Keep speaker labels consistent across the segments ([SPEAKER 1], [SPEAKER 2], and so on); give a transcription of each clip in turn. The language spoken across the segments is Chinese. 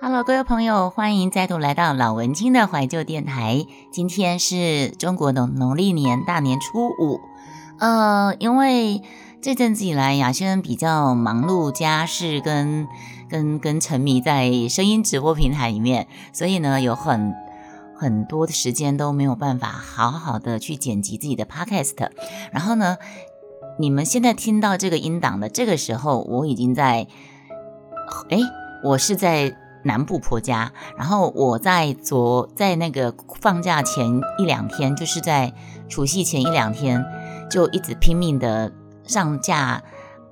[SPEAKER 1] Hello，各位朋友，欢迎再度来到老文青的怀旧电台。今天是中国的农历年大年初五。呃，因为这阵子以来，雅轩比较忙碌家事，跟跟跟沉迷在声音直播平台里面，所以呢，有很很多的时间都没有办法好好的去剪辑自己的 Podcast。然后呢，你们现在听到这个音档的这个时候，我已经在，哎，我是在。南部婆家，然后我在昨在那个放假前一两天，就是在除夕前一两天，就一直拼命的上架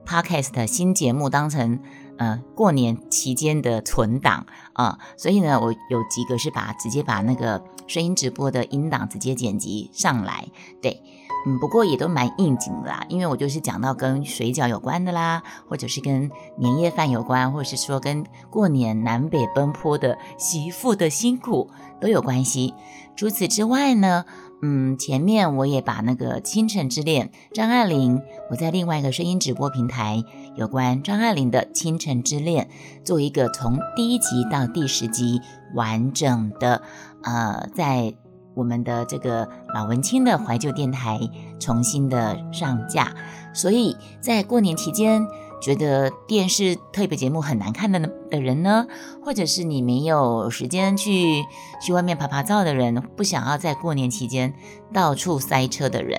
[SPEAKER 1] podcast 新节目，当成呃过年期间的存档啊。所以呢，我有几个是把直接把那个声音直播的音档直接剪辑上来，对。嗯，不过也都蛮应景的啦，因为我就是讲到跟水饺有关的啦，或者是跟年夜饭有关，或者是说跟过年南北奔波的媳妇的辛苦都有关系。除此之外呢，嗯，前面我也把那个《倾城之恋》张爱玲，我在另外一个声音直播平台有关张爱玲的《倾城之恋》做一个从第一集到第十集完整的，呃，在。我们的这个老文青的怀旧电台重新的上架，所以在过年期间觉得电视特别节目很难看的的人呢，或者是你没有时间去去外面爬爬照的人，不想要在过年期间到处塞车的人，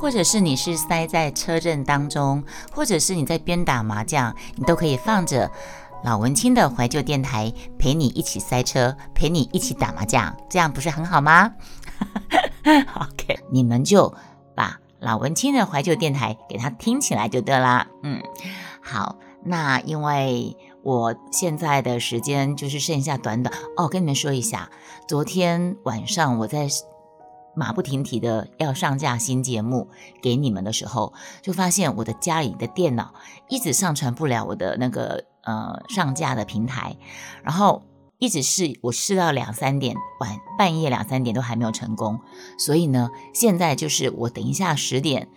[SPEAKER 1] 或者是你是塞在车阵当中，或者是你在边打麻将，你都可以放着。老文青的怀旧电台陪你一起塞车，陪你一起打麻将，这样不是很好吗？OK，你们就把老文青的怀旧电台给它听起来就对啦。嗯，好，那因为我现在的时间就是剩下短短哦，跟你们说一下，昨天晚上我在马不停蹄的要上架新节目给你们的时候，就发现我的家里的电脑一直上传不了我的那个。呃，上架的平台，然后一直试，我试到两三点，晚半夜两三点都还没有成功，所以呢，现在就是我等一下十点，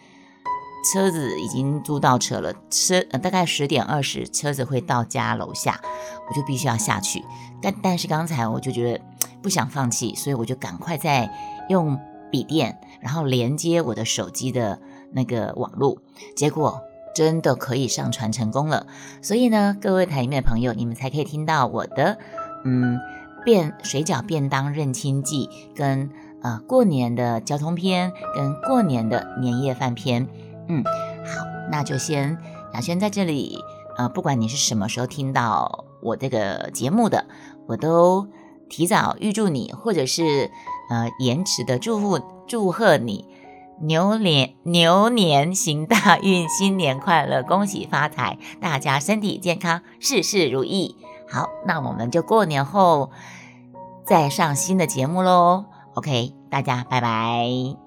[SPEAKER 1] 车子已经租到车了，车大概十点二十车子会到家楼下，我就必须要下去，但但是刚才我就觉得不想放弃，所以我就赶快在用笔电，然后连接我的手机的那个网络，结果。真的可以上传成功了，所以呢，各位台里面的朋友，你们才可以听到我的，嗯，便水饺便当认亲记，跟呃过年的交通篇，跟过年的年夜饭篇，嗯，好，那就先雅轩在这里，呃，不管你是什么时候听到我这个节目的，我都提早预祝你，或者是呃延迟的祝福祝贺你。牛年牛年行大运，新年快乐，恭喜发财，大家身体健康，事事如意。好，那我们就过年后再上新的节目喽。OK，大家拜拜。